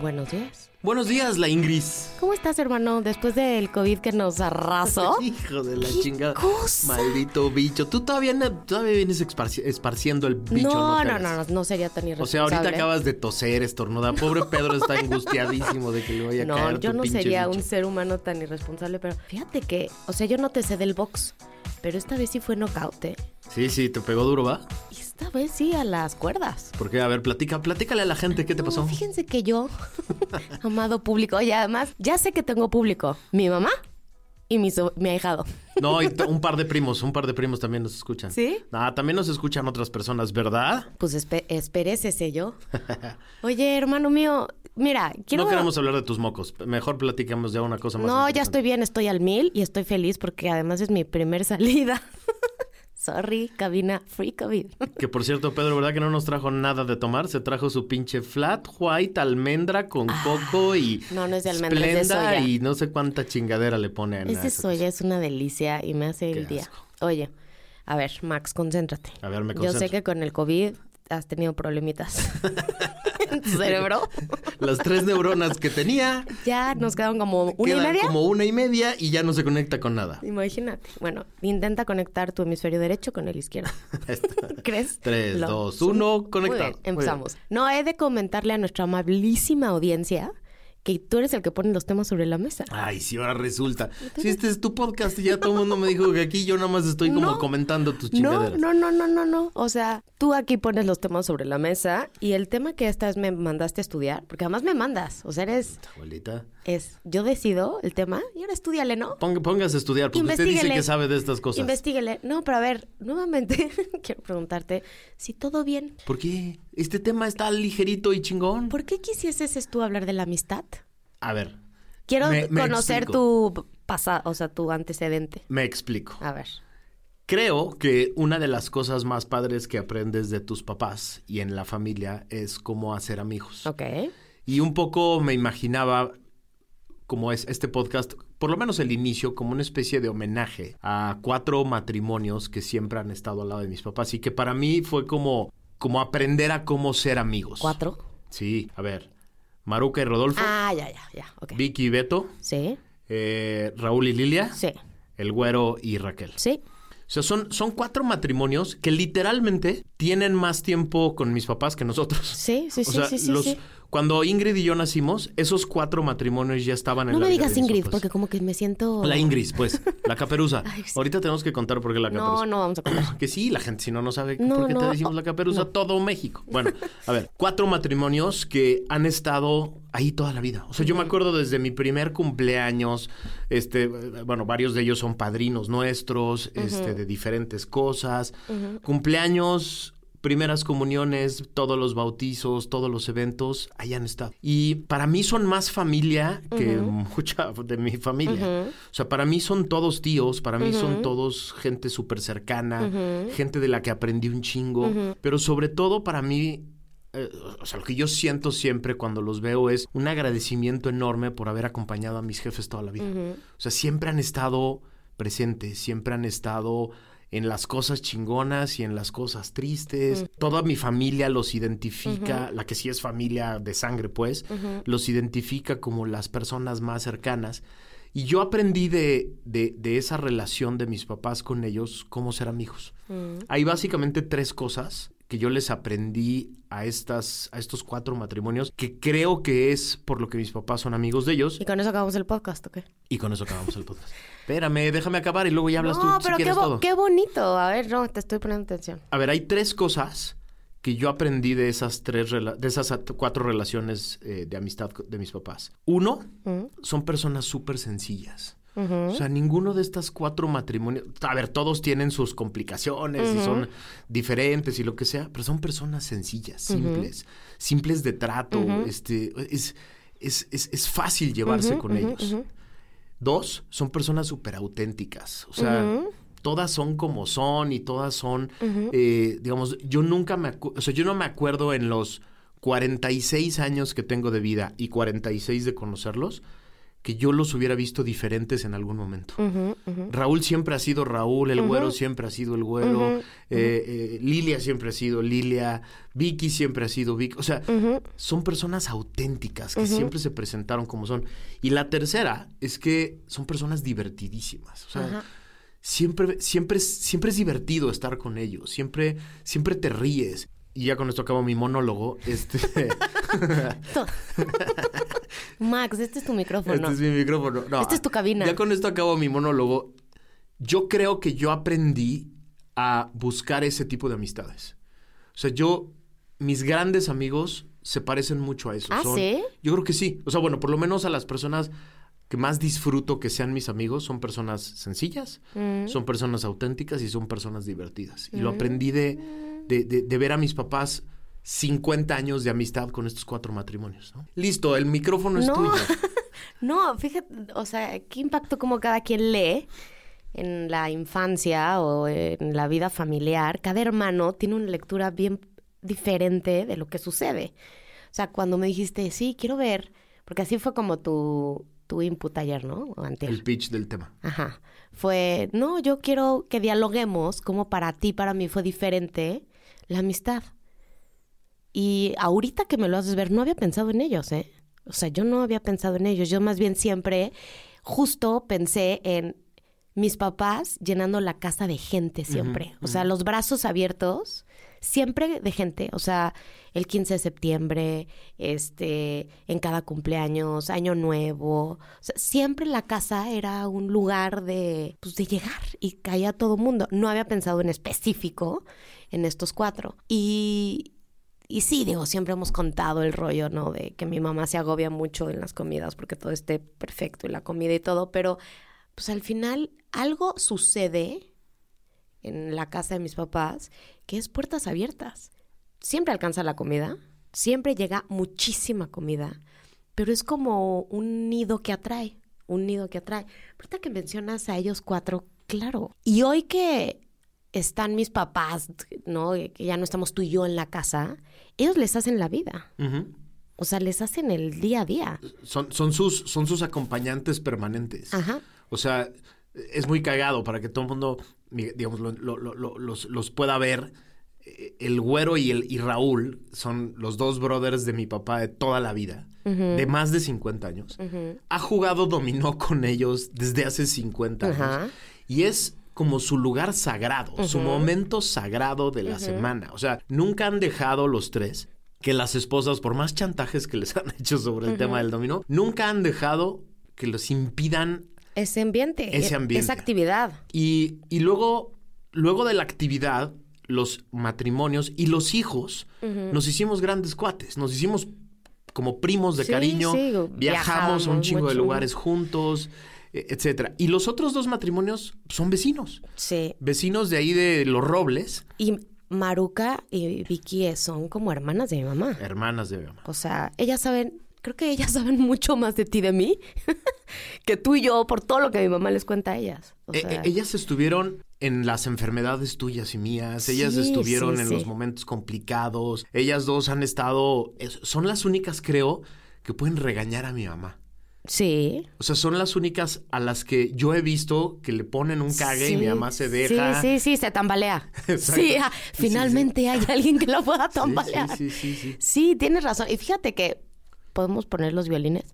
Buenos días. Buenos días, la Ingris. ¿Cómo estás, hermano? Después del COVID que nos arrasó. Hijo de la ¿Qué chingada. cosa? Maldito bicho. Tú todavía, no- todavía vienes esparci- esparciendo el bicho. no, no, no, no, no sería tan O irresponsable. sea, ahorita acabas de toser, estornudar. Pobre Pedro está angustiadísimo de que le vaya a caer No, yo tu no sería bicho. un ser humano tan irresponsable, pero fíjate que, o sea, yo no te sé del box, pero esta vez sí fue knockout, ¿eh? Sí, sí, te pegó duro, ¿va? Y esta vez sí a las cuerdas. ¿Por qué? A ver, platica, platícale a la gente qué te No, pasó. fíjense que yo, amado público, y además, ya sé que tengo público. Mi mamá y mi, so- mi ahijado. No, y un par de primos, un par de primos también nos escuchan. ¿Sí? Ah, también nos escuchan otras personas, ¿verdad? Pues espe espérese yo. Oye, hermano mío, mira, quiero... No queremos hablar de tus mocos. Mejor platicamos de una cosa más. No, ya estoy bien, estoy al mil y estoy feliz porque además es mi primer salida. Sorry, cabina free COVID. Que por cierto, Pedro, ¿verdad que no nos trajo nada de tomar? Se trajo su pinche flat white almendra con coco y Ah, no, no es de almendra, es de soya. y no sé cuánta chingadera le ponen. a Ese esa soya es una delicia y me hace Qué el día. asco. Oye, a ver, Max, concéntrate. A ver, me Yo concentro. sé que con el COVID has tenido problemitas en tu cerebro. Las tres neuronas que tenía Ya nos quedaron como una y media. como una y media y ya no se conecta con nada. Imagínate. Bueno, intenta conectar tu hemisferio derecho con el izquierdo. ¿Crees? Tres, Lo- dos, uno, Muy conectado. bien, Muy bien. empezamos. No, he de comentarle a nuestra amabilísima audiencia que tú eres el que pone los temas sobre la mesa. Ay, sí, ahora resulta. Si este es tu podcast y ya todo el mundo me dijo que aquí yo nada más estoy como No. comentando tus No, chingaderas. no, no, no, no, no. O sea, tú aquí pones los temas sobre la mesa y el tema que esta vez me mandaste a estudiar, porque además me mandas, o sea, eres, Abuelita. Es, yo decido el tema y ahora estudiale, ¿no? Ponga- póngase a estudiar, porque usted dice que sabe de estas cosas. Investíguele. No, pero a ver, nuevamente quiero preguntarte si todo bien. ¿Por qué? Este tema está ligerito y chingón. ¿Por qué quisieses tú hablar de la amistad? A ver, Quiero Me- me conocer explico. tu pasado, o sea, tu antecedente. me explico. A ver. Creo que una de las cosas más padres que aprendes de tus papás y en la familia es cómo hacer amigos. Ok. Y un poco me imaginaba como es este podcast, por lo menos el inicio, como una especie de homenaje a cuatro matrimonios que siempre han estado al lado de mis papás y que para mí fue como, como aprender a cómo ser amigos. ¿Cuatro? Sí, a ver. Maruca y Rodolfo, Ah, ya, ya, ya. Ok. Vicky y Beto, Sí, eh, Raúl y Lilia, sí, el güero y Raquel. sí. O sea, son, son cuatro matrimonios que literalmente tienen más tiempo con mis papás que nosotros. Sí, sí, O sí, sea, sí, sí, los- sí. Cuando Ingrid y yo nacimos, esos cuatro matrimonios ya estaban en No la me vida digas Ingrid, papás. porque como que me siento... La Ingrid, pues, la caperuza. Ay, sí. Ahorita tenemos que contar por qué la caperuza. No, no vamos a contar. Que sí, la gente si no no sabe No, por qué te no, decimos la caperuza, no. todo México. Bueno, a ver, cuatro matrimonios que han estado ahí toda la vida. O sea, yo me acuerdo desde mi primer cumpleaños, este, bueno, varios de ellos son padrinos nuestros, este, de diferentes cosas. Cumpleaños, primeras comuniones, todos los bautizos, todos los eventos, ahí han estado. Y para mí son más familia que mucha de mi familia. O sea, para mí son todos tíos, para mí son todos gente súper cercana, gente de la que aprendí un chingo, pero sobre todo para mí... eh, o sea, lo que yo siento siempre cuando los veo es un agradecimiento enorme por haber acompañado a mis jefes toda la vida. O sea, siempre han estado presentes, siempre han estado en las cosas chingonas y en las cosas tristes. Toda mi familia los identifica, la que sí es familia de sangre, pues, los identifica como las personas más cercanas. Y yo aprendí de, de, de esa relación de mis papás con ellos, cómo ser amigos. Mm. Hay básicamente tres cosas que yo les aprendí a, estas, a estos cuatro matrimonios, que creo que es por lo que mis papás son amigos de ellos. Y con eso acabamos el podcast, ¿o qué? Y con eso acabamos el podcast. Espérame, déjame acabar y luego ya hablas no, tú si pero qué, quieres bo- todo. qué bonito. A ver, no, te estoy poniendo atención. A ver, hay tres cosas que yo aprendí de esas tres de esas at- cuatro relaciones eh, de amistad de mis papás. Uno, son personas súper sencillas. O sea, ninguno de estas cuatro matrimonios, a ver, todos tienen sus complicaciones y son diferentes y lo que sea, pero son personas sencillas, simples, simples de trato, este, es, es, es, es fácil llevarse con ellos. Dos, son personas súper auténticas. O sea, todas son como son y todas son, eh, digamos, yo nunca me acuerdo, o sea, yo no me acuerdo en los 46 años que tengo de vida y 46 de conocerlos, que yo los hubiera visto diferentes en algún momento. Raúl siempre ha sido Raúl, el güero siempre ha sido el güero, eh, eh, Lilia siempre ha sido Lilia, Vicky siempre ha sido Vicky. O sea, son personas auténticas que siempre se presentaron como son. Y la tercera es que son personas divertidísimas. O sea, siempre, siempre, es- siempre es divertido estar con ellos. Siempre, siempre te ríes. Y ya con esto acabo mi monólogo. Este, Max, este es tu micrófono. este es mi micrófono. No, Esta es tu cabina. Ya con esto acabo mi monólogo. Yo creo que yo aprendí a buscar ese tipo de amistades. O sea, yo, mis grandes amigos se parecen mucho a eso. ¿Ah, Son- sí? Yo creo que sí. O sea, bueno, por lo menos a las personas que más disfruto que sean mis amigos son personas sencillas, Mm. son personas auténticas y son personas divertidas. Y lo aprendí de, de, de- de ver a mis papás 50 años de amistad con estos cuatro matrimonios. ¿no? Listo, el micrófono es No. tuyo. No, fíjate, o sea, qué impacto como cada quien lee en la infancia o en la vida familiar. Cada hermano tiene una lectura bien diferente de lo que sucede. O sea, cuando me dijiste, sí, quiero ver, porque así fue como tu, tu input ayer, ¿no? O antier. El pitch del tema. Ajá. Fue, no, yo quiero que dialoguemos cómo para ti, para mí fue diferente la amistad. Y ahorita que me lo haces ver, no había pensado en ellos, ¿eh? O sea, yo no había pensado en ellos. Yo más bien siempre, justo pensé en mis papás llenando la casa de gente siempre. O sea, los brazos abiertos, siempre de gente. O sea, el 15 de septiembre, este, en cada cumpleaños, año nuevo. O sea, siempre la casa era un lugar de, pues, de llegar y caía todo mundo. No había pensado en específico en estos cuatro. Y, y sí, digo, siempre hemos contado el rollo, ¿no? De que mi mamá se agobia mucho en las comidas porque todo esté perfecto y la comida y todo, pero pues al final algo sucede en la casa de mis papás que es puertas abiertas. Siempre alcanza la comida, siempre llega muchísima comida, pero es como un nido que atrae, un nido que atrae. Ahorita que mencionas a ellos cuatro, claro. Y hoy que están mis papás, ¿no? Que ya no estamos tú y yo en la casa, ellos les hacen la vida. O sea, les hacen el día a día. son, son, sus, son sus acompañantes permanentes. Ajá. O sea, es muy cagado para que todo el mundo, digamos, lo- lo- lo- lo- los, los pueda ver. Eh, El güero y, el, y Raúl son los dos brothers de mi papá de toda la vida, de más de 50 años. Ha jugado dominó con ellos desde hace 50 años. Y es como su lugar sagrado, su momento sagrado de la semana. O sea, nunca han dejado los tres que las esposas, por más chantajes que les han hecho sobre el tema del dominó, nunca han dejado que los impidan Ese ambiente. Ese e- ambiente. Esa actividad. y, y luego, luego de la actividad, los matrimonios y los hijos, nos hicimos grandes cuates, nos hicimos como primos de Sí, cariño, sí, viajamos a un chingo de lugares juntos, etcétera. Y los otros dos matrimonios son vecinos, Sí. vecinos de ahí de Los Robles, Y Maruca y Vicky son como hermanas de mi mamá. hermanas de mi mamá. O sea, ellas saben, creo que ellas saben mucho más de ti de mí que tú y yo por todo lo que mi mamá les cuenta a ellas. O Eh, sea, eh, ellas estuvieron en las enfermedades tuyas y mías, ellas Sí, estuvieron sí, en sí. los momentos complicados, ellas dos han estado, es- son las únicas creo que pueden regañar a mi mamá. Sí. O sea, son las únicas a las que yo he visto que le ponen un cague y mi mamá se deja. Sí, sí, sí, se tambalea. Sí, ah, Sí, sí, finalmente hay alguien que la pueda tambalear. sí, sí, sí, sí. Sí, tienes razón. Y fíjate que ¿podemos poner los violines?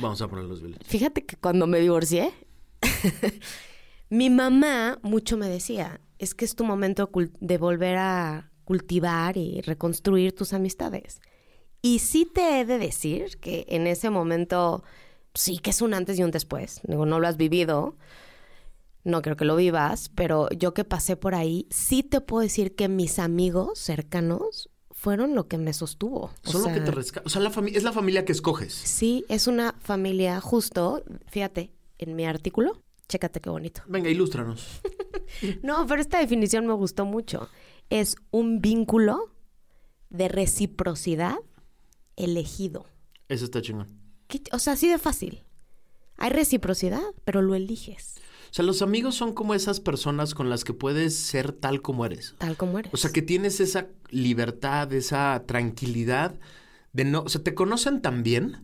Vamos a poner los violines. Fíjate que cuando me divorcié, mi mamá mucho me decía, es que es tu momento de volver a cultivar y reconstruir tus amistades. Y sí te he de decir que en ese momento sí que es un antes y un después. Digo, no lo has vivido, no creo que lo vivas, pero yo que pasé por ahí, sí te puedo decir que mis amigos cercanos fueron lo que me sostuvo. O Son lo que te rescata. O sea, la es la familia que escoges. Sí, es una familia justo, fíjate, en mi artículo, chécate qué bonito. Venga, ilústranos. No, pero esta definición me gustó mucho. Es un vínculo de reciprocidad elegido. Eso está chingón. ¿Qué- O sea, así de fácil. Hay reciprocidad, pero lo eliges, O sea, los amigos son como esas personas con las que puedes ser tal como eres. tal como eres. O sea, que tienes esa libertad, esa tranquilidad de no... O sea, te conocen tan bien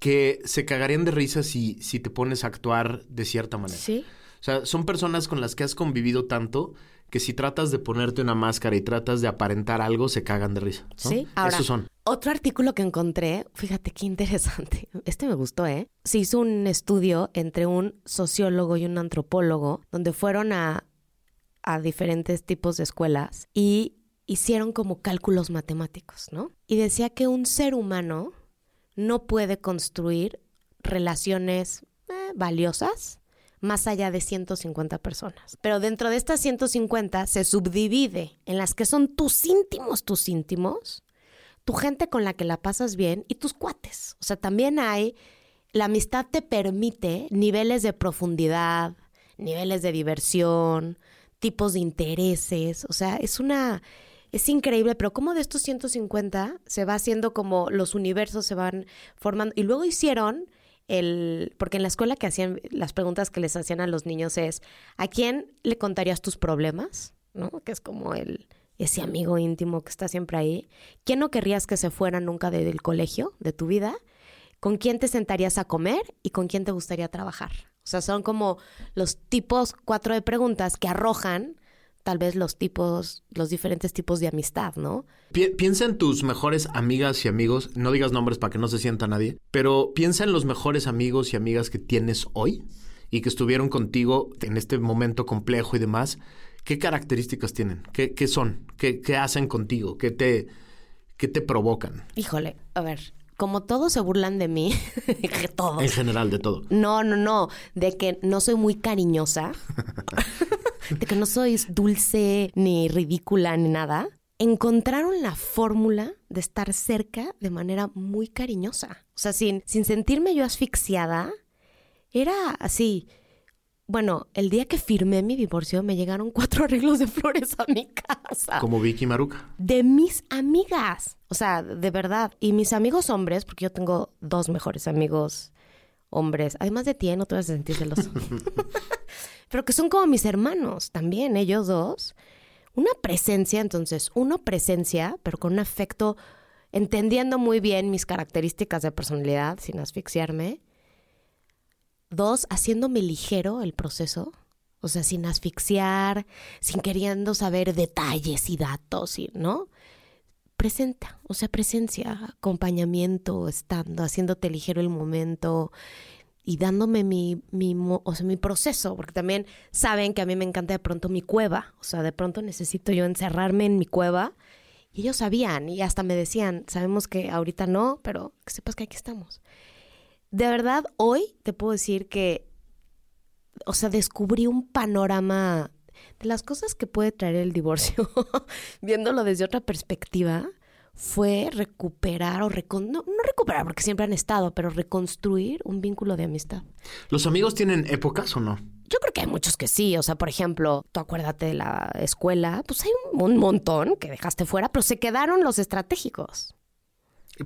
que se cagarían de risa si, si te pones a actuar de cierta manera. Sí. O sea, son personas con las que has convivido tanto que si tratas de ponerte una máscara y tratas de aparentar algo, se cagan de risa. ¿no? Sí, ahora, Esos son. Otro artículo que encontré, fíjate qué interesante. Este me gustó, ¿eh? Se hizo un estudio entre un sociólogo y un antropólogo, donde fueron a, a diferentes tipos de escuelas y hicieron como cálculos matemáticos, ¿no? Y decía que un ser humano no puede construir relaciones eh, valiosas más allá de 150 personas. Pero dentro de estas 150 se subdivide en las que son tus íntimos, tus íntimos, tu gente con la que la pasas bien y tus cuates. O sea, también hay, la amistad te permite niveles de profundidad, niveles de diversión, tipos de intereses. O sea, es una, es increíble, pero como de estos 150 se va haciendo como los universos se van formando. Y luego hicieron el, porque en la escuela que hacían, las preguntas que les hacían a los niños es, ¿a quién le contarías tus problemas? ¿No? Que es como el, ese amigo íntimo que está siempre ahí. ¿Quién no querrías que se fuera nunca de- del colegio, de tu vida? ¿Con quién te sentarías a comer y con quién te gustaría trabajar? O sea, son como los tipos cuatro de preguntas que arrojan tal vez los tipos, los diferentes tipos de amistad, ¿no? Pi- piensa en tus mejores amigas y amigos. No digas nombres para que no se sienta nadie. Pero piensa en los mejores amigos y amigas que tienes hoy y que estuvieron contigo en este momento complejo y demás. ¿Qué características tienen? ¿Qué, qué son? ¿Qué, qué hacen contigo? ¿Qué te, ¿Qué te provocan? Híjole, a ver, como todos se burlan de mí, que todos. En general, de todo. No, no, no, de que no soy muy cariñosa, de que no soy dulce ni ridícula ni nada, encontraron la fórmula de estar cerca de manera muy cariñosa. O sea, sin, sin sentirme yo asfixiada, era así. Bueno, el día que firmé mi divorcio me llegaron cuatro arreglos de flores a mi casa Como Vicky Maruca. de mis amigas. O sea, de verdad. Y mis amigos hombres, porque yo tengo dos mejores amigos hombres, además de ti, ¿eh? no te vas a sentir celoso. Pero que son como mis hermanos también, ellos dos. Una presencia, entonces, uno presencia, pero con un afecto, entendiendo muy bien mis características de personalidad, sin asfixiarme. Dos, haciéndome ligero el proceso. O sea, sin asfixiar, sin queriendo saber detalles y datos, y, ¿no? Presenta, o sea, presencia, acompañamiento, estando, haciéndote ligero el momento y dándome mi, mi, o sea, mi proceso, porque también saben que a mí me encanta de pronto mi cueva, o sea, de pronto necesito yo encerrarme en mi cueva y ellos sabían y hasta me decían, sabemos que ahorita no, pero que sepas que aquí estamos. De verdad, hoy te puedo decir que o sea, descubrí un panorama de las cosas que puede traer el divorcio, viéndolo desde otra perspectiva, fue recuperar o recon no, no recuperar porque siempre han estado, pero reconstruir un vínculo de amistad. ¿Los amigos tienen épocas o no? Yo creo que hay muchos que sí, o sea, por ejemplo, tú acuérdate de la escuela, pues hay un, un montón que dejaste fuera, pero se quedaron los estratégicos.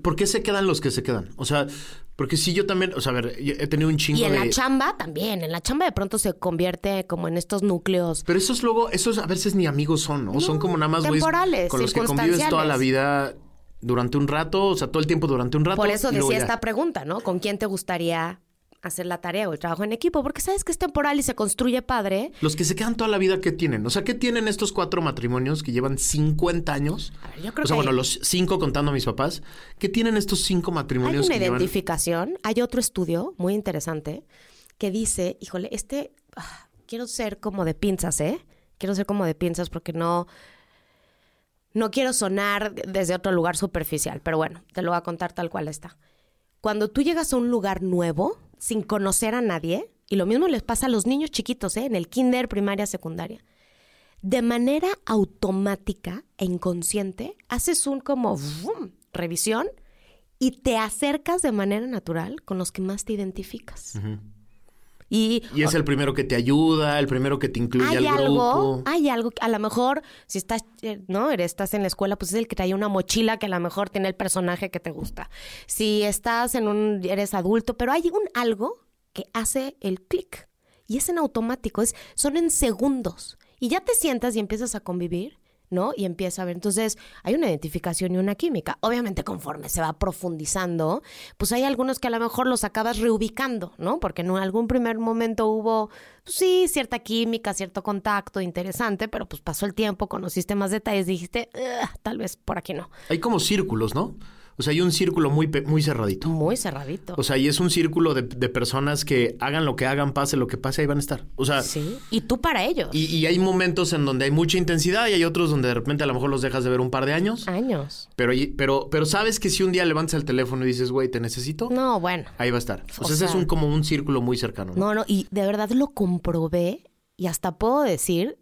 ¿Por qué se quedan los que se quedan? O sea, porque si yo también, o sea, a ver, yo he tenido un chingo Y en de... la chamba también, en la chamba de pronto se convierte como en estos núcleos Pero esos luego, esos a veces ni amigos son, ¿no? son como nada más güeyes temporales, con los que convives toda la vida durante un rato, o sea, todo el tiempo durante un rato. Por eso decía esta pregunta, ¿no? ¿Con quién te gustaría hacer la tarea o el trabajo en equipo, porque sabes que es temporal y se construye padre. Los que se quedan toda la vida, ¿qué tienen? O sea, ¿qué tienen estos cuatro matrimonios que llevan 50 años? A ver, yo creo o sea, que bueno, hay- los cinco contando a mis papás. ¿Qué tienen estos cinco Hay matrimonios una que llevan? identificación, hay otro estudio muy interesante que dice, híjole, este, ah, quiero ser como de pinzas, ¿eh? Quiero ser como de pinzas porque no, no quiero sonar desde otro lugar superficial, pero bueno, te lo voy a contar tal cual está. Cuando tú llegas a un lugar nuevo, sin conocer a nadie, y lo mismo les pasa a los niños chiquitos, ¿eh? En el kinder, primaria, secundaria. De manera automática e inconsciente, haces un como ¡vum! revisión y te acercas de manera natural con los que más te identificas. Y, Y es el primero que te ayuda, el primero que te incluye hay al algo, grupo. hay algo, que a lo mejor si estás, eh, ¿no? Estás en la escuela, pues es el que trae una mochila que a lo mejor tiene el personaje que te gusta. Si estás en un, eres adulto, pero hay un algo que hace el clic y es en automático, es, son en segundos y ya te sientas y empiezas a convivir. ¿No? Y empieza a ver. Entonces, hay una identificación y una química. Obviamente, conforme se va profundizando, pues hay algunos que a lo mejor los acabas reubicando, ¿no? Porque en algún primer momento hubo, pues, sí, cierta química, cierto contacto interesante, pero pues pasó el tiempo, conociste más detalles, dijiste, "Ugh, tal vez por aquí no. Hay como círculos, ¿no? O sea, hay un círculo muy, muy cerradito. Muy cerradito. O sea, y es un círculo de, de personas que hagan lo que hagan, pase lo que pase, ahí van a estar. O sea, sí. Y tú para ellos. y, y hay momentos en donde hay mucha intensidad y hay otros donde de repente a lo mejor los dejas de ver un par de años. Años. Pero, pero, pero sabes que si un día levantas el teléfono y dices, güey, te necesito, No, bueno. ahí va a estar. O, O sea, ese es un, como un círculo muy cercano. ¿no? No, no, y de verdad lo comprobé y hasta puedo decir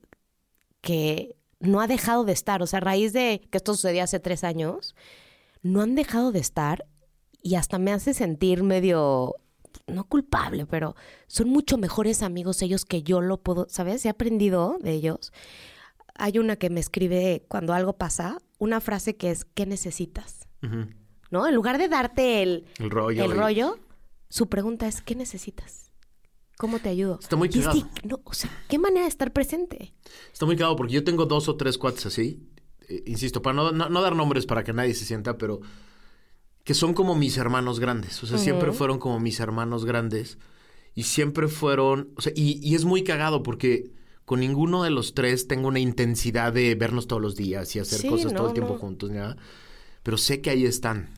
que no ha dejado de estar. O sea, a raíz de que esto sucedió hace tres años, no han dejado de estar y hasta me hace sentir medio, no culpable, pero son mucho mejores amigos ellos que yo lo puedo, ¿sabes? He aprendido de ellos. Hay una que me escribe cuando algo pasa, una frase que es, ¿qué necesitas? ¿No? En lugar de darte el, El rollo. el y- rollo, su pregunta es, ¿qué necesitas? ¿Cómo te ayudo? Está muy cagado. no, o sea, ¿qué manera de estar presente? Está muy claro porque yo tengo dos o tres cuates así. Eh, insisto, para no, no- no dar nombres para que nadie se sienta, pero que son como mis hermanos grandes. O sea, siempre fueron como mis hermanos grandes. Y siempre fueron. O sea, y, y es muy cagado porque con ninguno de los tres tengo una intensidad de vernos todos los días y hacer Sí, cosas todo el tiempo no. juntos, nada. Pero sé que ahí están.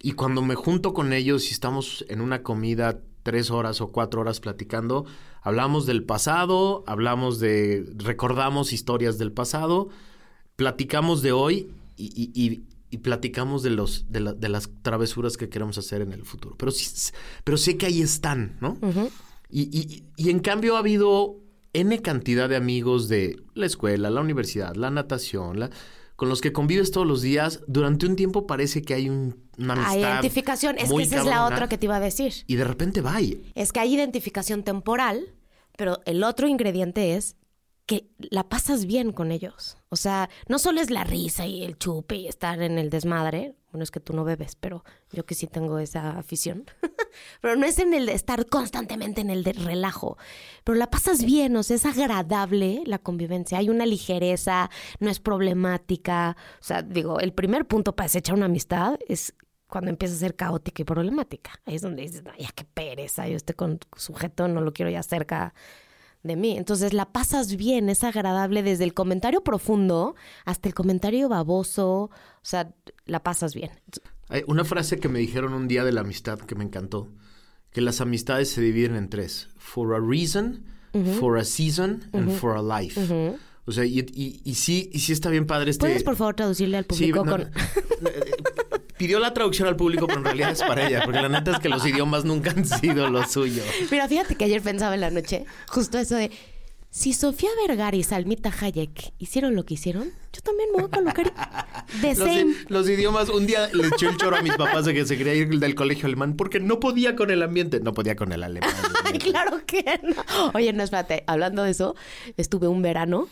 Y cuando me junto con ellos y estamos en una comida tres horas o cuatro horas platicando, hablamos del pasado, hablamos de, recordamos historias del pasado, platicamos de hoy y, y- y- y platicamos de los, de, la- de las travesuras que queremos hacer en el futuro. Pero sí, pero sé que ahí están, ¿no? y, y- y en cambio ha habido N cantidad de amigos de la escuela, la universidad, la natación, la- con los que convives todos los días. Durante un tiempo parece que hay un- una Hay amistad. identificación. Es que esa es la otra que te iba a decir. Y de repente va Es que hay identificación temporal, pero el otro ingrediente es que la pasas bien con ellos. O sea, no solo es la risa y el chupe y estar en el desmadre. Bueno, es que tú no bebes, pero yo que sí tengo esa afición. pero no es en el de estar constantemente en el de relajo. Pero la pasas bien, o sea, es agradable la convivencia. Hay una ligereza, no es problemática. O sea, digo, el primer punto para desechar una amistad es cuando empieza a ser caótica y problemática. Ahí es donde dices, ay, ya qué pereza, yo este con sujeto no lo quiero ya cerca de mí. Entonces la pasas bien, es agradable desde el comentario profundo hasta el comentario baboso, o sea, la pasas bien. Hay una frase que me dijeron un día de la amistad que me encantó, que las amistades se dividen en tres. For a reason, for a season, and for a life. O sea, y, y- y sí, y sí está bien padre este... ¿Puedes por favor traducirle al Sí, público no, con... Pidió la traducción al público, pero en realidad es para ella, porque la neta es que los idiomas nunca han sido lo suyo. Mira, fíjate que ayer pensaba en la noche justo eso de... Si Sofía Vergara y Salmita Hayek hicieron lo que hicieron, yo también me voy a colocar the Los, same. los idiomas, un día le eché el choro a mis papás de que se quería ir del colegio alemán porque no podía con el ambiente. No podía con el alemán. Ay, claro que no. Oye, no, espérate. Hablando de eso, estuve un verano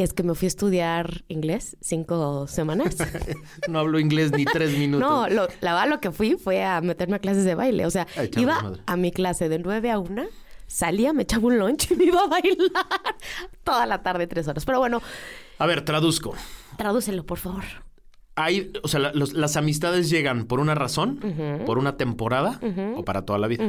que es que me fui a estudiar inglés cinco semanas. No hablo inglés ni tres minutos. No, lo, la verdad lo que fui fue a meterme a clases de baile. O sea, iba a mi clase de 9 a 1, salía, me echaba un lunch y me iba a bailar toda la tarde, tres horas. Pero bueno, A ver, traduzco. tradúcelo, por favor. Hay, o sea, la- los- las amistades llegan por una razón, por una temporada o para toda la vida,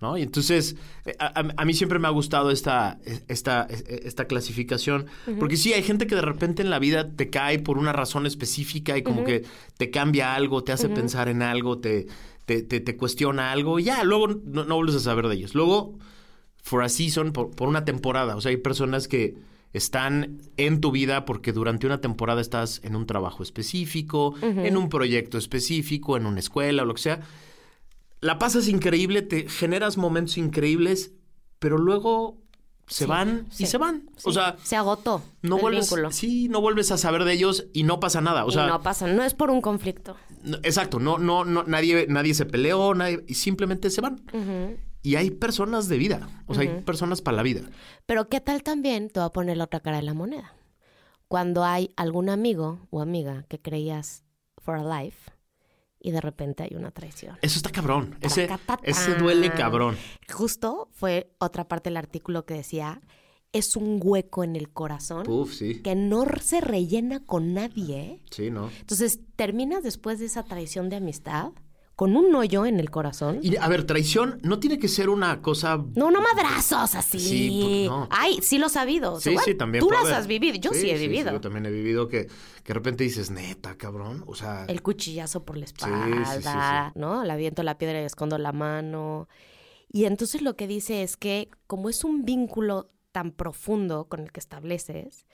¿no? Y entonces, eh, a, a- a mí siempre me ha gustado esta, esta, esta clasificación, porque sí, hay gente que de repente en la vida te cae por una razón específica y como que te cambia algo, te hace pensar en algo, te, te, te- te cuestiona algo y ya, luego no, no vuelves a saber de ellos. Luego, for a season, por, por una temporada, o sea, hay personas que están en tu vida porque durante una temporada estás en un trabajo específico, en un proyecto específico, en una escuela o lo que sea. La pasas increíble, te generas momentos increíbles, pero luego se van y se van. O sea, se agotó no el vuelves, vínculo. sí, no vuelves a saber de ellos y no pasa nada. O Y sea, no pasa, no es por un conflicto. no- exacto, no, no, no, nadie, nadie se peleó, nadie, y simplemente se van. Y hay personas de vida, o sea, hay personas para la vida. Pero qué tal también, te voy a poner la otra cara de la moneda. Cuando hay algún amigo o amiga que creías for a life y de repente hay una traición. Eso está cabrón. Ese, ese duele cabrón. Justo fue otra parte del artículo que decía, es un hueco en el corazón Uf, sí. que no se rellena con nadie. Sí, ¿no? Entonces terminas después de esa traición de amistad con un hoyo en el corazón. Y a ver, traición no tiene que ser una cosa. No, no madrazos así. Sí, pues, no. Ay, sí lo he sabido. Sí, sí, también. Tú las haber. has vivido, yo sí, he vivido. yo también he vivido que, que de repente dices, neta, cabrón. O sea, El cuchillazo por la espalda, ¿no? La aviento la piedra y escondo la mano. Y entonces lo que dice es que como es un vínculo tan profundo con el que estableces,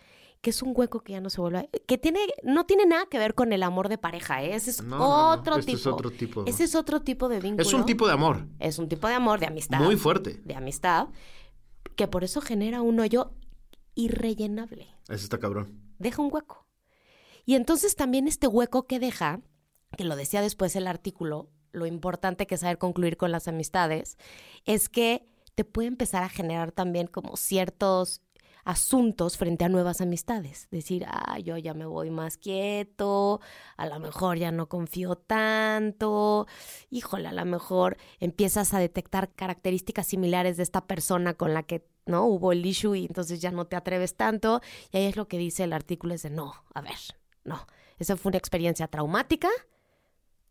que es un hueco que ya no se vuelve, que tiene, no tiene nada que ver con el amor de pareja, ¿eh? ese es No, no, no, otro este tipo. es otro tipo. Ese es otro tipo de vínculo. es un tipo de amor Es un tipo de amor, de amistad. muy fuerte. De amistad, que por eso genera un hoyo irrellenable. Eso está cabrón. Deja un hueco. Y entonces también este hueco que deja, que lo decía después el artículo, lo importante que es saber concluir con las amistades, es que te puede empezar a generar también como ciertos asuntos frente a nuevas amistades. Decir, ah, yo ya me voy más quieto, a lo mejor ya no confío tanto, híjole, a lo mejor empiezas a detectar características similares de esta persona con la que no hubo el issue y entonces ya no te atreves tanto. Y ahí es lo que dice el artículo, es de no, a ver, no. Esa fue una experiencia traumática,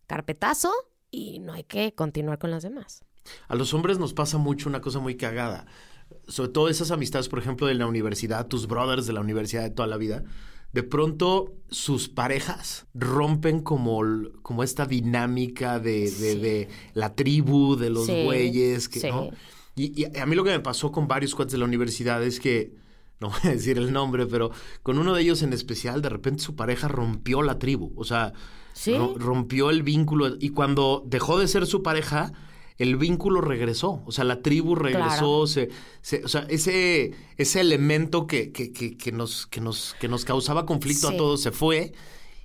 carpetazo, y no hay que continuar con las demás. A los hombres nos pasa mucho una cosa muy cagada. Sobre todo esas amistades, por ejemplo, de la universidad, tus brothers de la universidad de toda la vida. De pronto sus parejas rompen como, como esta dinámica de, de- de la tribu, de los Sí, güeyes. Que, sí. ¿no? y, y a mí lo que me pasó con varios cuates de la universidad es que, no voy a decir el nombre, pero con uno de ellos en especial, de repente su pareja rompió la tribu. O sea, rompió el vínculo. Y cuando dejó de ser su pareja, el vínculo regresó. O sea, la tribu regresó. Se, se- o sea, ese, ese elemento que, que, que, que nos, que, nos, que nos causaba conflicto Sí. a todos se fue.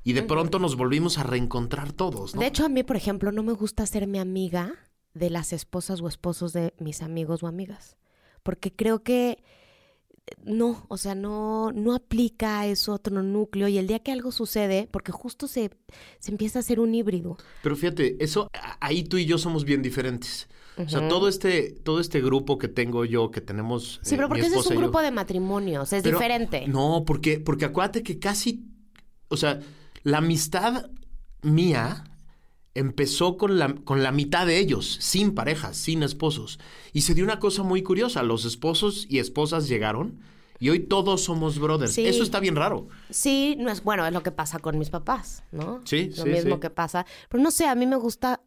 Y de pronto nos volvimos a reencontrar todos, ¿no? De hecho, a mí, por ejemplo, no me gusta hacerme amiga de las esposas o esposos de mis amigos o amigas. Porque creo que no, o sea, no, no aplica a eso otro núcleo. Y el día que algo sucede, porque justo se, se empieza a hacer un híbrido. Pero fíjate, eso, ahí tú y yo somos bien diferentes. O sea, todo este, todo este grupo que tengo yo, que tenemos. Sí, eh, pero mi porque ese es un grupo de matrimonios, es Pero- diferente. No, porque, porque acuérdate que casi, o sea, la amistad mía empezó con la, con la mitad de ellos, sin parejas, sin esposos. Y se dio una cosa muy curiosa, los esposos y esposas llegaron y hoy todos somos brothers. Sí. Eso está bien raro. Sí, no es bueno, es lo que pasa con mis papás, ¿no? Sí, Lo sí, mismo sí. que pasa. Pero no sé, a mí me gusta,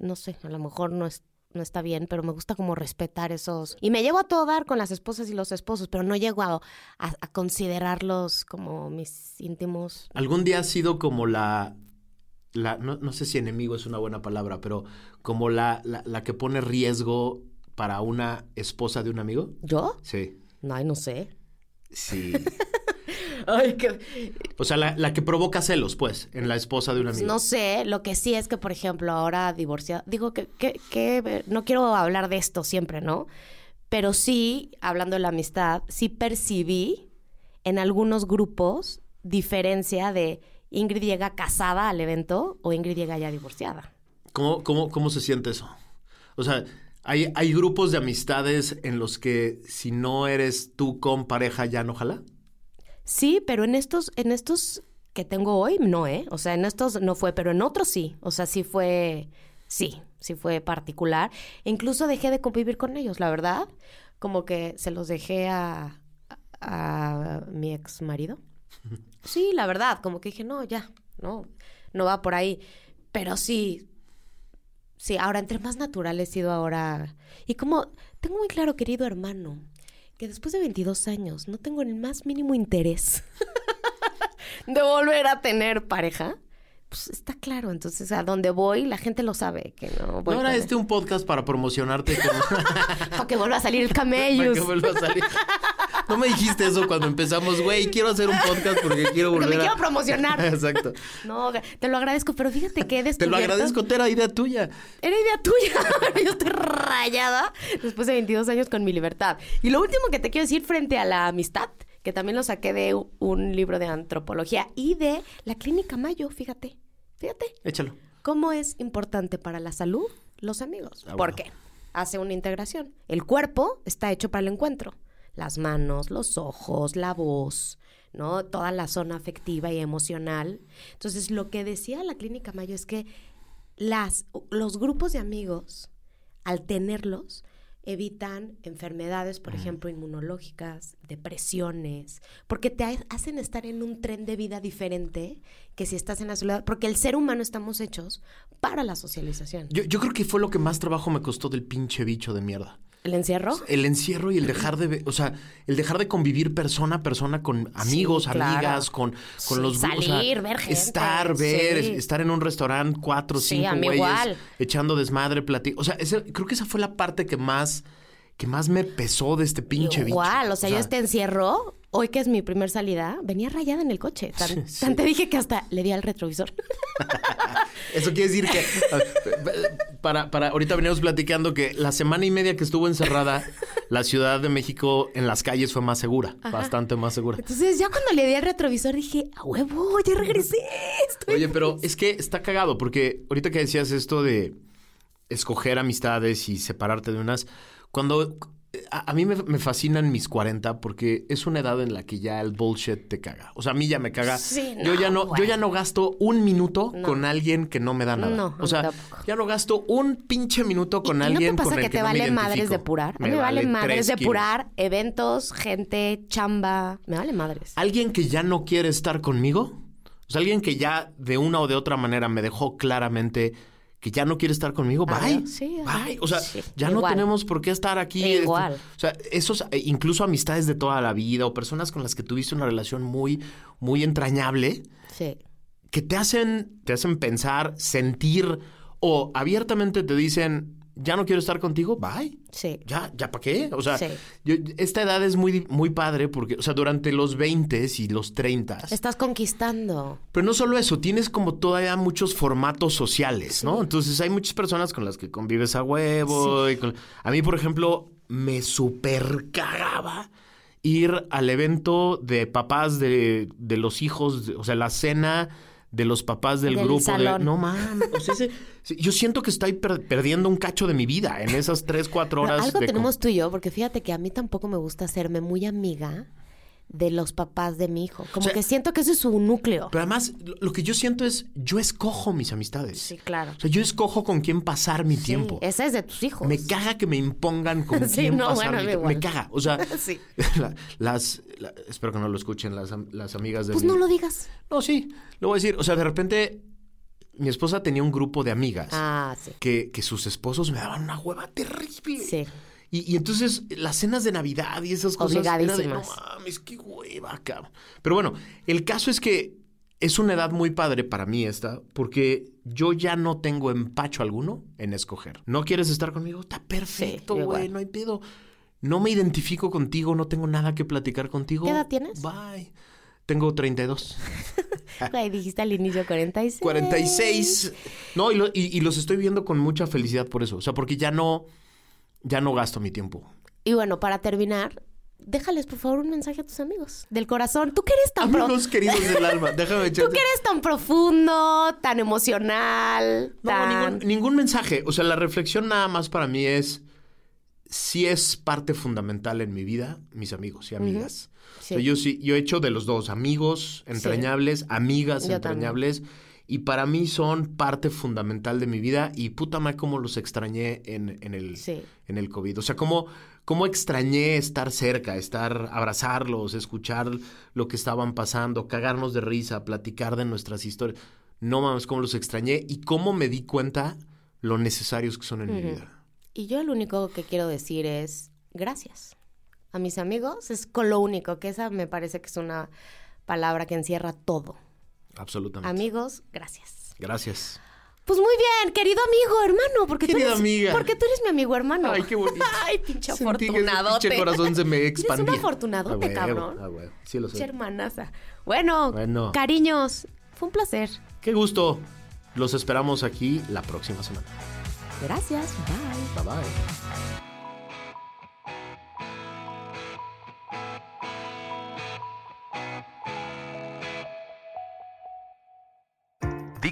no sé, a lo mejor no es no está bien, pero me gusta como respetar esos. Y me llevo a todo dar con las esposas y los esposos, pero no llego a, a- a considerarlos como mis íntimos. ¿Algún día has sido como la... la no, no sé si enemigo es una buena palabra, pero como la, la, la que pone riesgo para una esposa de un amigo? ¿Yo? Sí. No, ay, no sé. Sí. Ay, que... O sea, la, la que provoca celos, pues, en la esposa de un amigo. No sé, lo que sí es que, por ejemplo, ahora divorciado, digo que, que, que no quiero hablar de esto siempre, ¿no? Pero sí, hablando de la amistad, sí percibí en algunos grupos diferencia de Ingrid llega casada al evento o Ingrid llega ya divorciada. ¿Cómo, cómo, cómo se siente eso? O sea, hay, hay grupos de amistades en los que si no eres tú con pareja ya no jala. Sí, pero en estos, en estos que tengo hoy, no, ¿eh? O sea, en estos no fue, pero en otros sí. O sea, sí fue, sí, sí fue particular. E incluso dejé de convivir con ellos, la verdad. Como que se los dejé a, a mi ex marido. Sí, la verdad, como que dije, no, ya, no, no va por ahí. Pero sí, sí, ahora entre más natural he sido ahora. Y como tengo muy claro, querido hermano, que después de 22 años no tengo el más mínimo interés de volver a tener pareja. Pues está claro, entonces a donde voy la gente lo sabe que no voy ¿No era este un podcast para promocionarte? para que vuelva a salir el para camello. que vuelva a salir? No me dijiste eso cuando empezamos, güey, quiero hacer un podcast porque quiero Porque volver me a... quiero promocionar. Exacto. No, te lo agradezco, pero fíjate que he Te lo agradezco, te era idea tuya. Era idea tuya. Yo estoy rayada después de 22 años con mi libertad. Y lo último que te quiero decir frente a la amistad, que también lo saqué de un libro de antropología y de la Clínica Mayo, fíjate. Fíjate. Échalo. ¿Cómo es importante para la salud los amigos? Ah, ¿Por bueno. qué? Hace una integración. El cuerpo está hecho para el encuentro. Las manos, los ojos, la voz, ¿no? Toda la zona afectiva y emocional. Entonces, lo que decía la Clínica Mayo es que las, los grupos de amigos, al tenerlos, evitan enfermedades, por ejemplo, inmunológicas, depresiones, porque te ha- hacen estar en un tren de vida diferente que si estás en la soledad, porque el ser humano estamos hechos para la socialización. Yo, yo creo que fue lo que más trabajo me costó del pinche bicho de mierda. ¿El encierro? El encierro y el dejar de, o sea, el dejar de convivir persona a persona con amigos, Sí, claro. amigas, con, con Sí, los gru- o sea, salir, ver gente, estar, ver, sí. estar en un restaurante cuatro, cinco a mí güeyes igual. echando desmadre, platico. O sea, ese- creo que esa fue la parte que más, que más me pesó de este pinche bicho. Igual, o sea, yo este encierro, hoy que es mi primer salida, venía rayada en el coche. Tan, Sí, tan te dije que hasta le di al retrovisor. Eso quiere decir que para, para ahorita veníamos platicando que la semana y media que estuvo encerrada, la Ciudad de México en las calles fue más segura, bastante más segura. Entonces, ya cuando le di al retrovisor dije, a huevo, ya regresé. Estoy Oye, pero es que está cagado, porque ahorita que decías esto de escoger amistades y separarte de unas, cuando a, a mí me, me fascinan mis 40 porque es una edad en la que ya el bullshit te caga. O sea, a mí ya me caga. Sí, yo no, ya no, yo ya no gasto un minuto No. con alguien que no me da nada. No, o sea, tampoco. ya no gasto un pinche minuto con ¿Y- y alguien ¿No te pasa con el que te no me vale madres depurar? A mí me vale, madres tres kilos. depurar eventos, gente, chamba. Me vale madres. Alguien que ya no quiere estar conmigo, o sea, alguien que ya de una o de otra manera me dejó claramente que ya no quiere estar conmigo, Ah, bye. sí, bye. O sea, Sí, ya no igual. tenemos por qué estar aquí. Igual. este, o sea, esos, eh, incluso amistades de toda la vida o personas con las que tuviste una relación muy, muy entrañable, Sí. que te hacen, te hacen pensar, sentir o abiertamente te dicen, ya no quiero estar contigo, bye. Sí. Ya, ya para qué? O sea, Sí. yo- esta edad es muy, muy padre porque, o sea, durante los 20 y los 30 Estás conquistando. pero no solo eso, tienes como todavía muchos formatos sociales, ¿no? Entonces hay muchas personas con las que convives a huevo. y con- A mí, por ejemplo, me super cagaba ir al evento de papás de, de los hijos, de- o sea, la cena de los papás del, Del grupo. de- no mames, o sea, yo siento que estoy per- perdiendo un cacho de mi vida en esas tres, cuatro Pero horas. algo de tenemos tú y yo, porque fíjate que a mí tampoco me gusta hacerme muy amiga de los papás de mi hijo. Como sea, que siento que ese es su núcleo. Pero además, lo- que yo siento es, yo escojo mis amistades. Sí, claro. O sea, yo escojo con quién pasar mi Sí, tiempo. esa es de tus hijos. Me caga que me impongan con Sí, quién no, pasar bueno, mi tiempo. Me caga. O sea, Sí. la- las... la- espero que no lo escuchen las, las amigas de Pues mi- no lo digas. No, sí. Lo voy a decir. O sea, de repente, mi esposa tenía un grupo de amigas Ah, sí. que, que sus esposos me daban una hueva terrible. Sí. Y, y entonces las cenas de Navidad y esas cosas era de, no Obligadísimas. mames, qué hueva, cabrón. Pero bueno, el caso es que es una edad muy padre para mí esta, porque yo ya no tengo empacho alguno en escoger. ¿No quieres estar conmigo? Está perfecto, güey, no hay pedo. No me identifico contigo, no tengo nada que platicar contigo. ¿Qué edad tienes? Bye. Tengo 32. Ay, dijiste al inicio 46. 46. No, y, lo- y- y los estoy viendo con mucha felicidad por eso. O sea, porque ya no, ya no gasto mi tiempo. Y bueno, para terminar, déjales por favor un mensaje a tus amigos. Del corazón. Tú que eres tan pro- Amigos queridos del alma, déjame Tú echarte. que eres tan profundo, tan emocional, No, tan... ningún, ningún mensaje. O sea, la reflexión nada más para mí es sí es parte fundamental en mi vida, mis amigos y amigas. O sea, Sí. yo sí, yo he hecho de los dos, amigos entrañables, amigas Yo entrañables. Y para mí son parte fundamental de mi vida y puta madre cómo los extrañé en, en el, Sí. en el COVID. O sea, cómo, cómo extrañé estar cerca, estar, abrazarlos, escuchar lo que estaban pasando, cagarnos de risa, platicar de nuestras historias. No mames, cómo los extrañé y cómo me di cuenta lo necesarios que son en mi vida. Y yo lo único que quiero decir es gracias. A mis amigos es con lo único, que esa me parece que es una palabra que encierra todo. Absolutamente. Amigos, gracias. Gracias. Pues muy bien, querido amigo, hermano, porque tú Querida eres, amiga. porque tú eres mi amigo hermano. Ay, qué bonito. Ay, pinche afortunadote. pinche corazón se me expandía. Eres un afortunadote, Ah, cabrón. ah, huevo. Sí lo sé. hermanaza. Bueno, Bueno. cariños, fue un placer. Qué gusto. Los esperamos aquí la próxima semana. Gracias, bye. Bye bye.